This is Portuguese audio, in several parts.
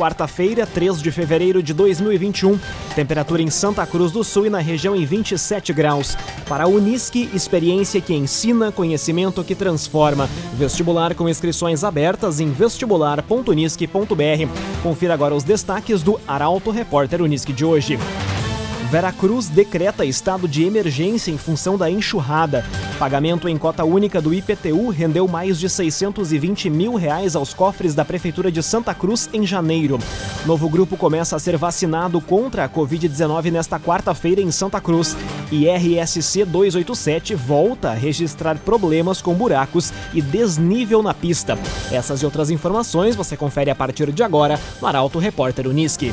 quarta-feira, 3 de fevereiro de 2021. Temperatura em Santa Cruz do Sul e na região em 27 graus. Para a Unisque, experiência que ensina, conhecimento que transforma. Vestibular com inscrições abertas em vestibular.unisque.br. Confira agora os destaques do Arauto Repórter Unisque de hoje. Veracruz decreta estado de emergência em função da enxurrada. Pagamento em cota única do IPTU rendeu mais de 620 mil reais aos cofres da Prefeitura de Santa Cruz em janeiro. Novo grupo começa a ser vacinado contra a Covid-19 nesta quarta-feira em Santa Cruz. E RSC 287 volta a registrar problemas com buracos e desnível na pista. Essas e outras informações você confere a partir de agora no Arauto Repórter Uniski.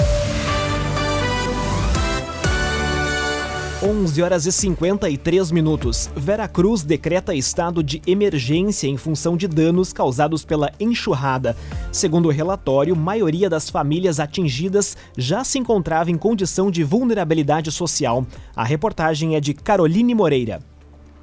11 horas e 53 minutos. Veracruz decreta estado de emergência em função de danos causados pela enxurrada. Segundo o relatório, maioria das famílias atingidas já se encontrava em condição de vulnerabilidade social. A reportagem é de Caroline Moreira.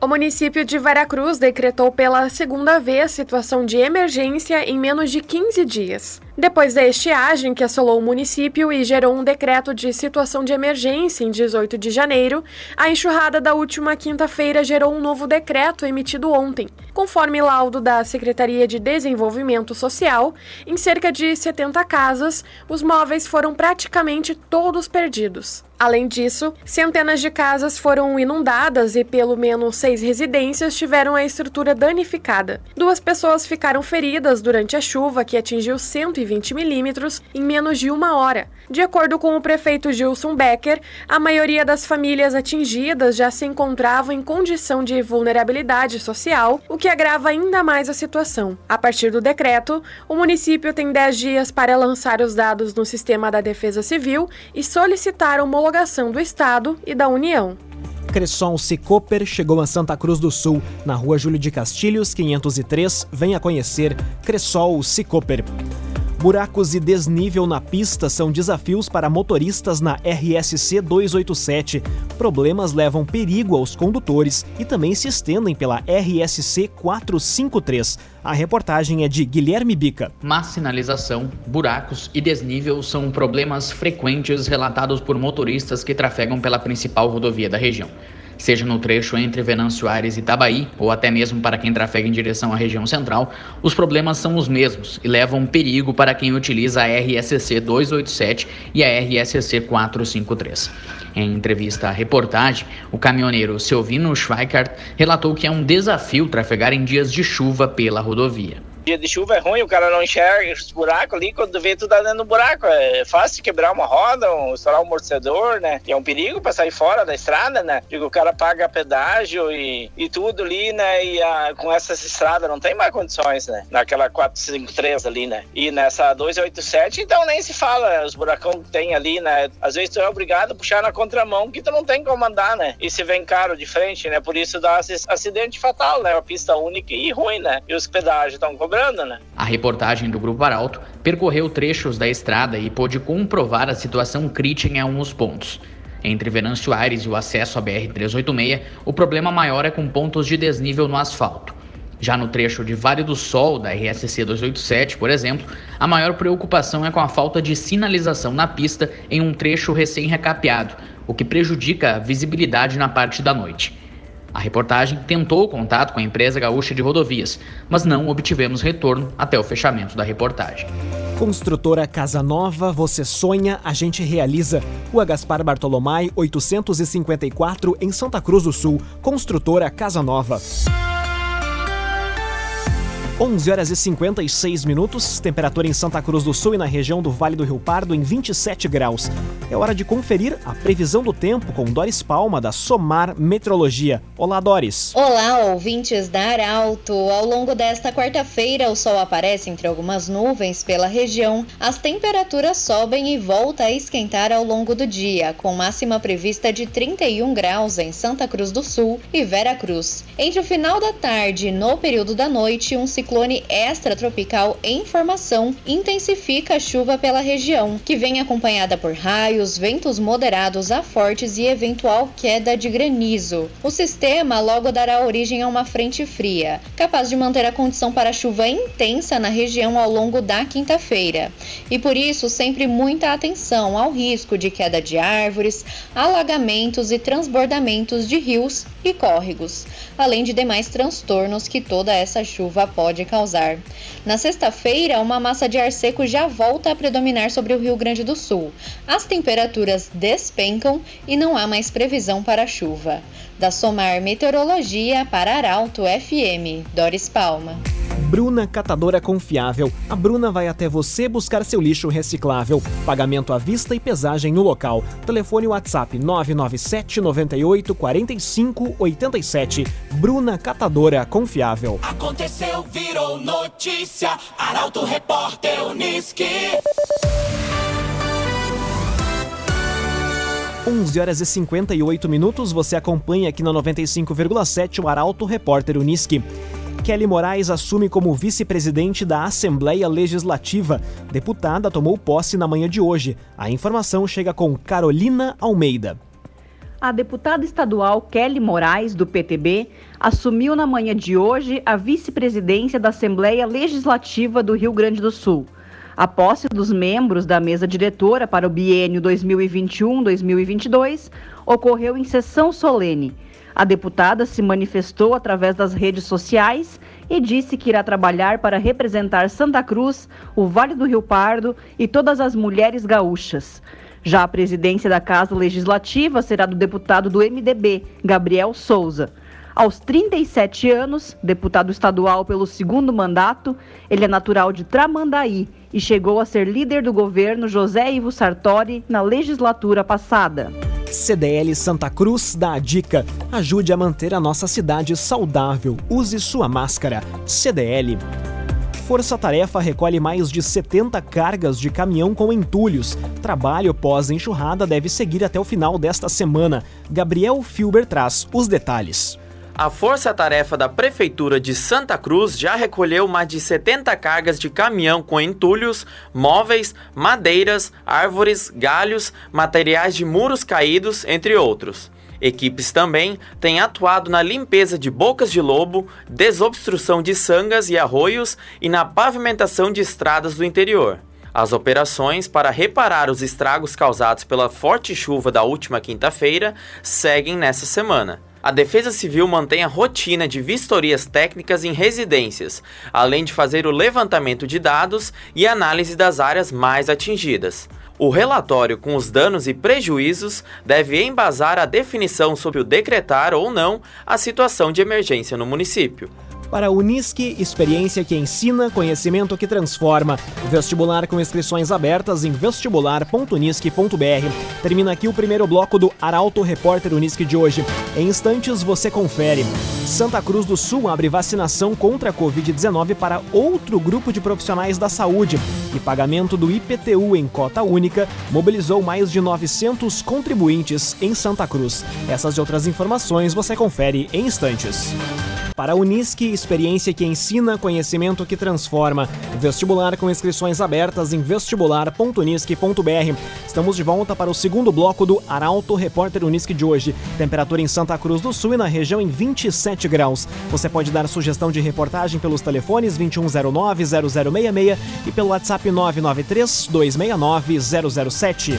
O município de Veracruz decretou pela segunda vez situação de emergência em menos de 15 dias. Depois da estiagem que assolou o município e gerou um decreto de situação de emergência em 18 de janeiro, a enxurrada da última quinta-feira gerou um novo decreto emitido ontem. Conforme laudo da Secretaria de Desenvolvimento Social, em cerca de 70 casas, os móveis foram praticamente todos perdidos. Além disso, centenas de casas foram inundadas e pelo menos seis residências tiveram a estrutura danificada. Duas pessoas ficaram feridas durante a chuva que atingiu 120 milímetros em menos de uma hora. De acordo com o prefeito Gilson Becker, a maioria das famílias atingidas já se encontravam em condição de vulnerabilidade social, o que agrava ainda mais a situação. A partir do decreto, o município tem 10 dias para lançar os dados no sistema da Defesa Civil e solicitar homologação do Estado e da União. Cresson Cicoper chegou a Santa Cruz do Sul, na rua Júlio de Castilhos, 503. Venha conhecer Cressol Cicoper. Buracos e desnível na pista são desafios para motoristas na RSC 287. Problemas levam perigo aos condutores e também se estendem pela RSC 453. A reportagem é de Guilherme Bica. Má sinalização, buracos e desnível são problemas frequentes relatados por motoristas que trafegam pela principal rodovia da região seja no trecho entre Venâncio Aires e Itabaí, ou até mesmo para quem trafega em direção à região central, os problemas são os mesmos e levam perigo para quem utiliza a RSC 287 e a RSC 453. Em entrevista à reportagem, o caminhoneiro Selvino Schweikart relatou que é um desafio trafegar em dias de chuva pela rodovia. Dia de chuva é ruim, o cara não enxerga os buracos ali, quando vê tudo dentro do buraco. É fácil quebrar uma roda, um, estourar um amortecedor, né? E é um perigo pra sair fora da estrada, né? Digo, o cara paga pedágio e, e tudo ali, né? E a, com essas estradas não tem mais condições, né? Naquela 453 ali, né? E nessa 287, então nem se fala, os buracão que tem ali, né? Às vezes tu é obrigado a puxar na contramão que tu não tem como andar, né? E se vem caro de frente, né? Por isso dá acidente fatal, né? Uma pista única e ruim, né? E os pedágios estão cobrando né? A reportagem do Grupo Arauto percorreu trechos da estrada e pôde comprovar a situação crítica em alguns pontos. Entre Venâncio Aires e o acesso à BR-386, o problema maior é com pontos de desnível no asfalto. Já no trecho de Vale do Sol, da RSC 287, por exemplo, a maior preocupação é com a falta de sinalização na pista em um trecho recém-recapeado, o que prejudica a visibilidade na parte da noite. A reportagem tentou contato com a empresa gaúcha de rodovias, mas não obtivemos retorno até o fechamento da reportagem. Construtora Casa Nova, você sonha, a gente realiza. Rua Gaspar Bartolomai, 854, em Santa Cruz do Sul. Construtora Casa Nova. 11 horas e 56 minutos, temperatura em Santa Cruz do Sul e na região do Vale do Rio Pardo em 27 graus. É hora de conferir a previsão do tempo com Doris Palma, da Somar Metrologia. Olá, Doris. Olá, ouvintes da Arauto. Ao longo desta quarta-feira, o sol aparece entre algumas nuvens pela região. As temperaturas sobem e volta a esquentar ao longo do dia, com máxima prevista de 31 graus em Santa Cruz do Sul e Vera Cruz. Entre o final da tarde e no período da noite, um ciclone ciclone extratropical em formação intensifica a chuva pela região, que vem acompanhada por raios, ventos moderados a fortes e eventual queda de granizo. O sistema logo dará origem a uma frente fria, capaz de manter a condição para chuva intensa na região ao longo da quinta-feira. E por isso, sempre muita atenção ao risco de queda de árvores, alagamentos e transbordamentos de rios e córregos, além de demais transtornos que toda essa chuva pode pode causar. Na sexta-feira, uma massa de ar seco já volta a predominar sobre o Rio Grande do Sul. As temperaturas despencam e não há mais previsão para chuva. Da Somar Meteorologia para Arauto FM, Doris Palma. Bruna Catadora Confiável. A Bruna vai até você buscar seu lixo reciclável. Pagamento à vista e pesagem no local. Telefone WhatsApp 997 98 45 87. Bruna Catadora Confiável. Aconteceu, virou notícia. Arauto Repórter Uniski. 11 horas e 58 minutos, você acompanha aqui na 95,7 o Arauto Repórter Uniski. Kelly Moraes assume como vice-presidente da Assembleia Legislativa. Deputada tomou posse na manhã de hoje. A informação chega com Carolina Almeida. A deputada estadual Kelly Moraes, do PTB, assumiu na manhã de hoje a vice-presidência da Assembleia Legislativa do Rio Grande do Sul. A posse dos membros da mesa diretora para o biênio 2021-2022 ocorreu em sessão solene. A deputada se manifestou através das redes sociais e disse que irá trabalhar para representar Santa Cruz, o Vale do Rio Pardo e todas as mulheres gaúchas. Já a presidência da Casa Legislativa será do deputado do MDB, Gabriel Souza. Aos 37 anos, deputado estadual pelo segundo mandato, ele é natural de Tramandaí e chegou a ser líder do governo José Ivo Sartori na legislatura passada. CDL Santa Cruz dá a dica: ajude a manter a nossa cidade saudável. Use sua máscara. CDL. Força Tarefa recolhe mais de 70 cargas de caminhão com entulhos. Trabalho pós-enxurrada deve seguir até o final desta semana. Gabriel Filber traz os detalhes. A força-tarefa da Prefeitura de Santa Cruz já recolheu mais de 70 cargas de caminhão com entulhos, móveis, madeiras, árvores, galhos, materiais de muros caídos, entre outros. Equipes também têm atuado na limpeza de bocas de lobo, desobstrução de sangas e arroios e na pavimentação de estradas do interior. As operações para reparar os estragos causados pela forte chuva da última quinta-feira seguem nessa semana. A Defesa Civil mantém a rotina de vistorias técnicas em residências, além de fazer o levantamento de dados e análise das áreas mais atingidas. O relatório com os danos e prejuízos deve embasar a definição sobre o decretar ou não a situação de emergência no município. Para a Unisque, experiência que ensina, conhecimento que transforma. Vestibular com inscrições abertas em vestibular.unisque.br. Termina aqui o primeiro bloco do Arauto Repórter Unisque de hoje. Em instantes você confere. Santa Cruz do Sul abre vacinação contra a Covid-19 para outro grupo de profissionais da saúde. E pagamento do IPTU em cota única mobilizou mais de 900 contribuintes em Santa Cruz. Essas e outras informações você confere em instantes. Para a Unisque, experiência que ensina, conhecimento que transforma. Vestibular com inscrições abertas em vestibular.unisque.br. Estamos de volta para o segundo bloco do Arauto Repórter Unisque de hoje. Temperatura em Santa Cruz do Sul e na região em 27 graus. Você pode dar sugestão de reportagem pelos telefones 2109-0066 e pelo WhatsApp 993-269-007.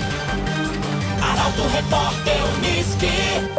Arauto Repórter Unisque.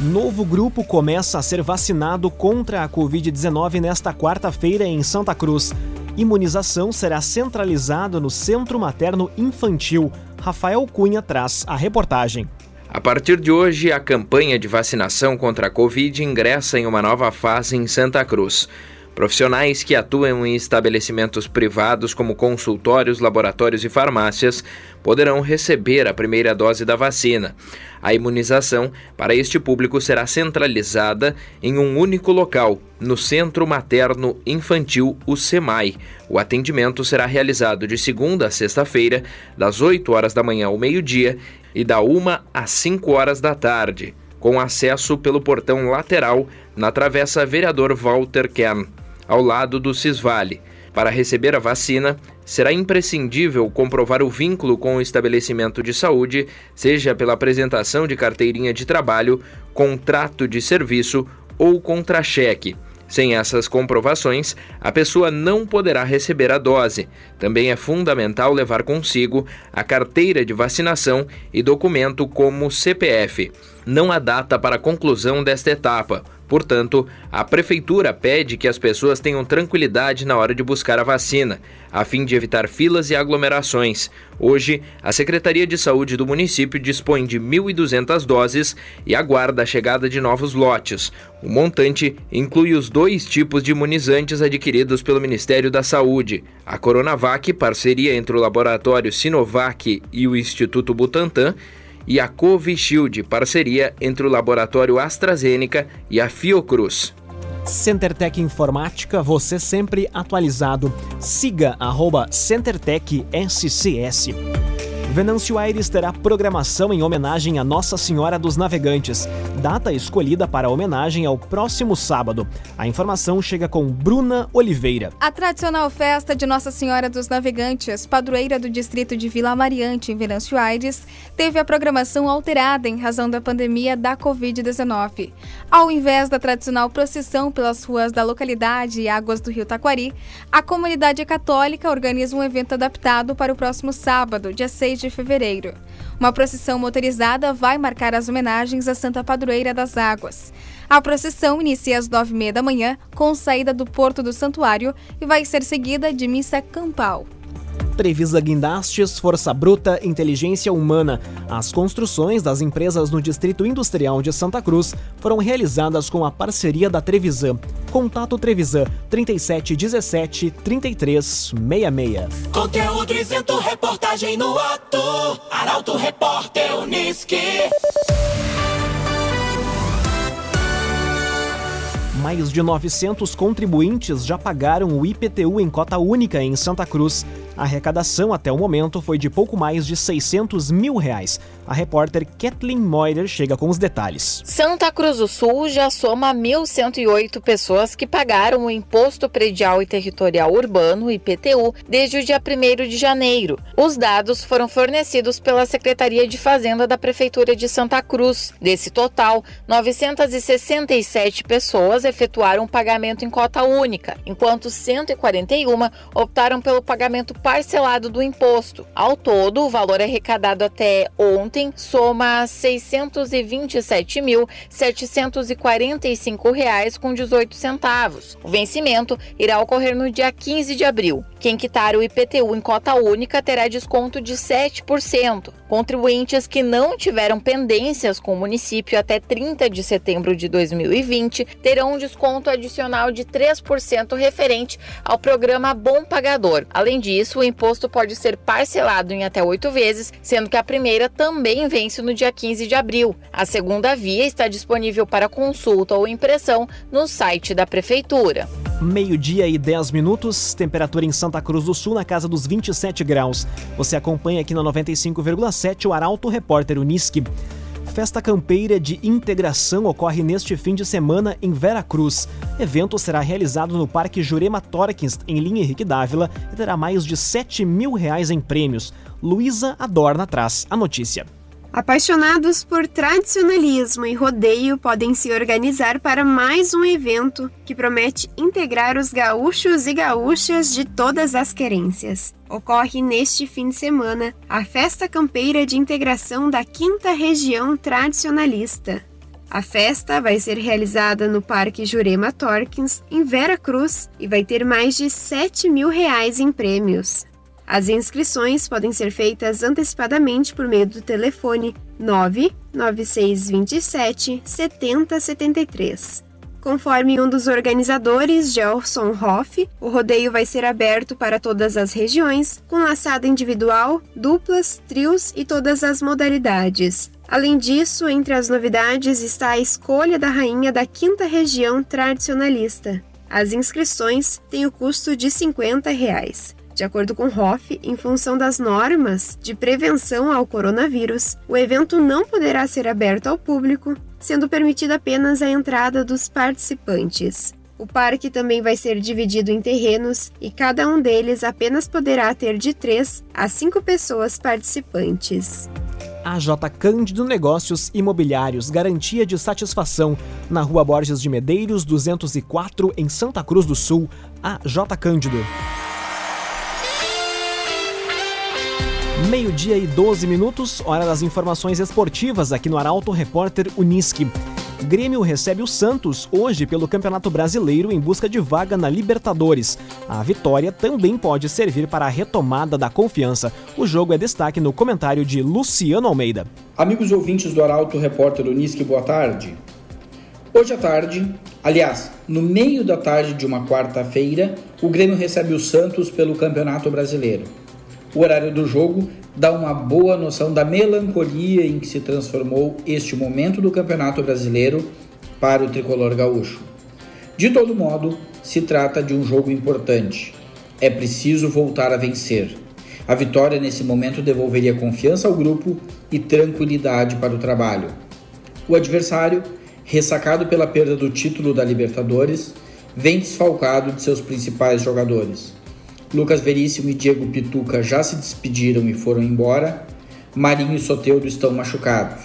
Novo grupo começa a ser vacinado contra a Covid-19 nesta quarta-feira em Santa Cruz. Imunização será centralizada no Centro Materno Infantil. Rafael Cunha traz a reportagem. A partir de hoje, a campanha de vacinação contra a Covid ingressa em uma nova fase em Santa Cruz. Profissionais que atuam em estabelecimentos privados como consultórios, laboratórios e farmácias poderão receber a primeira dose da vacina. A imunização para este público será centralizada em um único local, no Centro Materno Infantil, o SEMAI. O atendimento será realizado de segunda a sexta-feira, das 8 horas da manhã ao meio-dia e da 1 às 5 horas da tarde, com acesso pelo portão lateral na travessa Vereador Walter Kern, ao lado do Cisvale. Para receber a vacina, será imprescindível comprovar o vínculo com o estabelecimento de saúde, seja pela apresentação de carteirinha de trabalho, contrato de serviço ou contra-cheque. Sem essas comprovações, a pessoa não poderá receber a dose. Também é fundamental levar consigo a carteira de vacinação e documento como CPF. Não há data para a conclusão desta etapa. Portanto, a Prefeitura pede que as pessoas tenham tranquilidade na hora de buscar a vacina, a fim de evitar filas e aglomerações. Hoje, a Secretaria de Saúde do município dispõe de 1.200 doses e aguarda a chegada de novos lotes. O montante inclui os dois tipos de imunizantes adquiridos pelo Ministério da Saúde: a Coronavac, parceria entre o laboratório Sinovac e o Instituto Butantan e a Covishield, parceria entre o laboratório AstraZeneca e a Fiocruz. CenterTech Informática, você sempre atualizado. Siga arroba CenterTech SCS. Venâncio Aires terá programação em homenagem a Nossa Senhora dos Navegantes. Data escolhida para a homenagem ao próximo sábado. A informação chega com Bruna Oliveira. A tradicional festa de Nossa Senhora dos Navegantes, padroeira do distrito de Vila Mariante, em Venâncio Aires, teve a programação alterada em razão da pandemia da Covid-19. Ao invés da tradicional procissão pelas ruas da localidade e águas do rio Taquari, a comunidade católica organiza um evento adaptado para o próximo sábado, dia 6 de fevereiro. Uma procissão motorizada vai marcar as homenagens à Santa Padroeira das Águas. A procissão inicia às nove e meia da manhã, com saída do Porto do Santuário, e vai ser seguida de missa campal. Trevisa Guindastes, Força Bruta, Inteligência Humana. As construções das empresas no Distrito Industrial de Santa Cruz foram realizadas com a parceria da Trevisan. Contato Trevisan 3717 3366. Conteúdo isento, reportagem no ato. Arauto Repórter Uniski. Mais de 900 contribuintes já pagaram o IPTU em cota única em Santa Cruz. A arrecadação até o momento foi de pouco mais de 600 mil reais. A repórter Kathleen Moider chega com os detalhes. Santa Cruz do Sul já soma 1.108 pessoas que pagaram o Imposto Predial e Territorial Urbano, IPTU, desde o dia 1 de janeiro. Os dados foram fornecidos pela Secretaria de Fazenda da Prefeitura de Santa Cruz. Desse total, 967 pessoas efetuaram o pagamento em cota única, enquanto 141 optaram pelo pagamento parcelado do imposto. Ao todo, o valor arrecadado até ontem soma R$ 627.745,18 centavos. O vencimento irá ocorrer no dia 15 de abril. Quem quitar o IPTU em cota única terá desconto de 7%. Contribuintes que não tiveram pendências com o município até 30 de setembro de 2020 terão um desconto adicional de 3% referente ao programa Bom Pagador. Além disso, o imposto pode ser parcelado em até oito vezes, sendo que a primeira também vence no dia 15 de abril. A segunda via está disponível para consulta ou impressão no site da Prefeitura. Meio-dia e 10 minutos, temperatura em Santa Cruz do Sul na casa dos 27 graus. Você acompanha aqui na 95,7 o Arauto Repórter Uniski. Festa Campeira de Integração ocorre neste fim de semana em Vera Cruz. Evento será realizado no Parque Jurema Torkins, em linha Henrique Dávila, e terá mais de 7 mil reais em prêmios. Luísa Adorna traz a notícia. Apaixonados por tradicionalismo e rodeio podem se organizar para mais um evento que promete integrar os gaúchos e gaúchas de todas as querências. Ocorre neste fim de semana a Festa Campeira de Integração da Quinta Região Tradicionalista. A festa vai ser realizada no Parque Jurema Torkins, em Vera Cruz, e vai ter mais de 7 mil reais em prêmios. As inscrições podem ser feitas antecipadamente por meio do telefone 99627 7073. Conforme um dos organizadores, Gelson Hoff, o rodeio vai ser aberto para todas as regiões, com laçada individual, duplas, trios e todas as modalidades. Além disso, entre as novidades está a escolha da rainha da quinta região tradicionalista. As inscrições têm o custo de 50 reais. De acordo com Hoff, em função das normas de prevenção ao coronavírus, o evento não poderá ser aberto ao público, sendo permitida apenas a entrada dos participantes. O parque também vai ser dividido em terrenos e cada um deles apenas poderá ter de 3 a 5 pessoas participantes. AJ Cândido Negócios Imobiliários, garantia de satisfação. Na Rua Borges de Medeiros, 204, em Santa Cruz do Sul. AJ Cândido. Meio-dia e 12 minutos, hora das informações esportivas aqui no Arauto Repórter Uniski. Grêmio recebe o Santos hoje pelo Campeonato Brasileiro em busca de vaga na Libertadores. A vitória também pode servir para a retomada da confiança. O jogo é destaque no comentário de Luciano Almeida. Amigos ouvintes do Arauto Repórter Uniski, boa tarde. Hoje à tarde, aliás, no meio da tarde de uma quarta-feira, o Grêmio recebe o Santos pelo Campeonato Brasileiro. O horário do jogo dá uma boa noção da melancolia em que se transformou este momento do Campeonato Brasileiro para o tricolor gaúcho. De todo modo, se trata de um jogo importante. É preciso voltar a vencer. A vitória nesse momento devolveria confiança ao grupo e tranquilidade para o trabalho. O adversário, ressacado pela perda do título da Libertadores, vem desfalcado de seus principais jogadores. Lucas Veríssimo e Diego Pituca já se despediram e foram embora. Marinho e Soteudo estão machucados.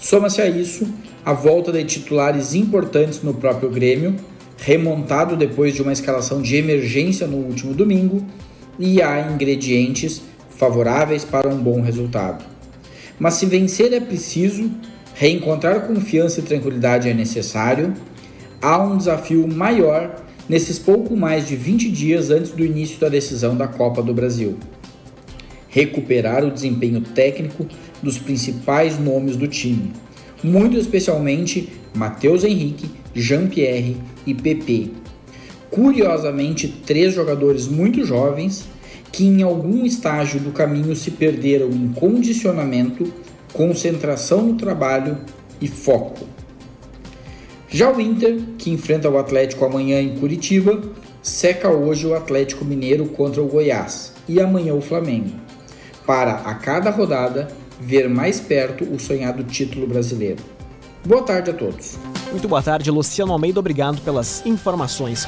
Soma-se a isso a volta de titulares importantes no próprio Grêmio, remontado depois de uma escalação de emergência no último domingo, e há ingredientes favoráveis para um bom resultado. Mas se vencer é preciso, reencontrar confiança e tranquilidade é necessário, há um desafio maior nesses pouco mais de 20 dias antes do início da decisão da Copa do Brasil. Recuperar o desempenho técnico dos principais nomes do time, muito especialmente Matheus Henrique, Jean-Pierre e PP. Curiosamente, três jogadores muito jovens que em algum estágio do caminho se perderam em condicionamento, concentração no trabalho e foco. Já o Inter, que enfrenta o Atlético amanhã em Curitiba, seca hoje o Atlético Mineiro contra o Goiás e amanhã o Flamengo, para a cada rodada ver mais perto o sonhado título brasileiro. Boa tarde a todos. Muito boa tarde, Luciano Almeida. Obrigado pelas informações.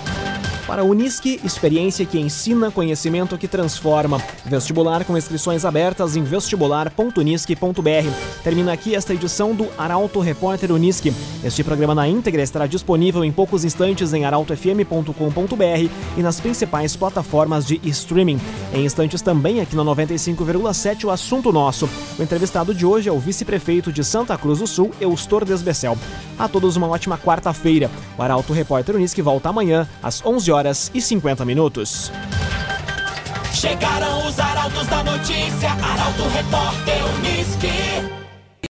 Para a Unisque, experiência que ensina, conhecimento que transforma. Vestibular com inscrições abertas em vestibular.unisque.br. Termina aqui esta edição do Arauto Repórter Unisque. Este programa na íntegra estará disponível em poucos instantes em arautofm.com.br e nas principais plataformas de streaming. Em instantes também aqui na 95,7 o assunto nosso. O entrevistado de hoje é o vice-prefeito de Santa Cruz do Sul, Eustor Desbecel. A todos uma ótima quarta-feira. O Arauto Repórter Unisque volta amanhã às 11 horas e 50 minutos. Chegaram os arautos da notícia, Arauto Repórter Unisque.